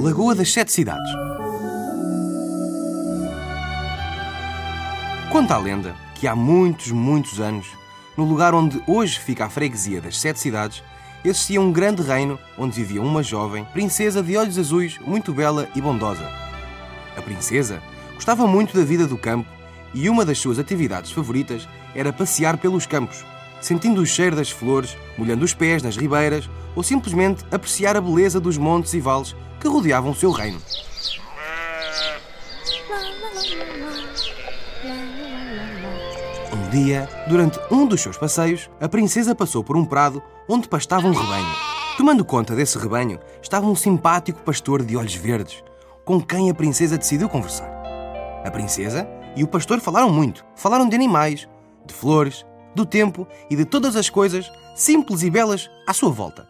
Lagoa das Sete Cidades. Conta a lenda que há muitos, muitos anos, no lugar onde hoje fica a freguesia das Sete Cidades, existia um grande reino onde vivia uma jovem princesa de olhos azuis, muito bela e bondosa. A princesa gostava muito da vida do campo e uma das suas atividades favoritas era passear pelos campos, sentindo o cheiro das flores, molhando os pés nas ribeiras ou simplesmente apreciar a beleza dos montes e vales que rodeavam o seu reino. Um dia, durante um dos seus passeios, a princesa passou por um prado onde pastava um rebanho. Tomando conta desse rebanho estava um simpático pastor de olhos verdes, com quem a princesa decidiu conversar. A princesa e o pastor falaram muito. Falaram de animais, de flores, do tempo e de todas as coisas simples e belas à sua volta.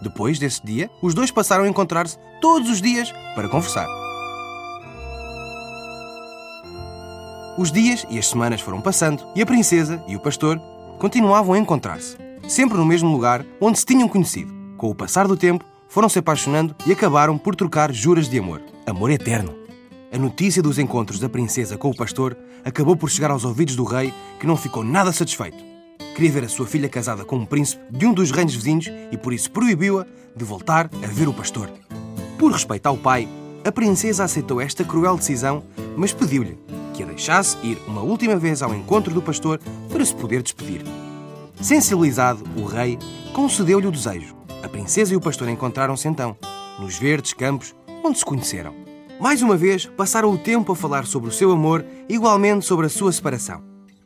Depois desse dia, os dois passaram a encontrar-se todos os dias para conversar. Os dias e as semanas foram passando e a princesa e o pastor continuavam a encontrar-se, sempre no mesmo lugar onde se tinham conhecido. Com o passar do tempo, foram se apaixonando e acabaram por trocar juras de amor. Amor eterno. A notícia dos encontros da princesa com o pastor acabou por chegar aos ouvidos do rei, que não ficou nada satisfeito. Queria ver a sua filha casada com um príncipe de um dos reinos vizinhos e por isso proibiu-a de voltar a ver o pastor. Por respeito ao pai, a princesa aceitou esta cruel decisão, mas pediu-lhe que a deixasse ir uma última vez ao encontro do pastor para se poder despedir. Sensibilizado, o rei concedeu-lhe o desejo. A princesa e o pastor encontraram-se então, nos verdes campos onde se conheceram. Mais uma vez, passaram o tempo a falar sobre o seu amor, igualmente sobre a sua separação.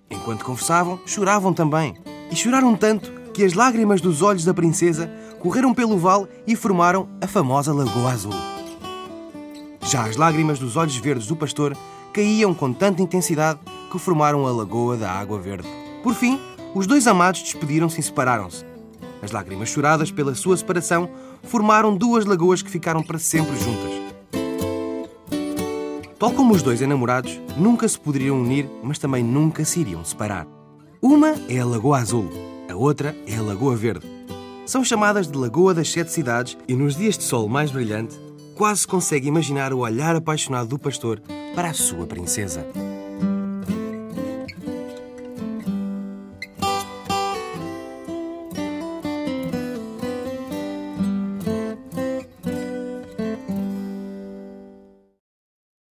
Enquanto conversavam, choravam também. E choraram tanto que as lágrimas dos olhos da princesa correram pelo vale e formaram a famosa Lagoa Azul. Já as lágrimas dos olhos verdes do pastor caíam com tanta intensidade que formaram a Lagoa da Água Verde. Por fim, os dois amados despediram-se e separaram-se. As lágrimas choradas pela sua separação formaram duas lagoas que ficaram para sempre juntas. Tal como os dois enamorados, nunca se poderiam unir, mas também nunca se iriam separar. Uma é a Lagoa Azul, a outra é a Lagoa Verde. São chamadas de Lagoa das Sete Cidades e nos dias de sol mais brilhante, quase se consegue imaginar o olhar apaixonado do pastor para a sua princesa.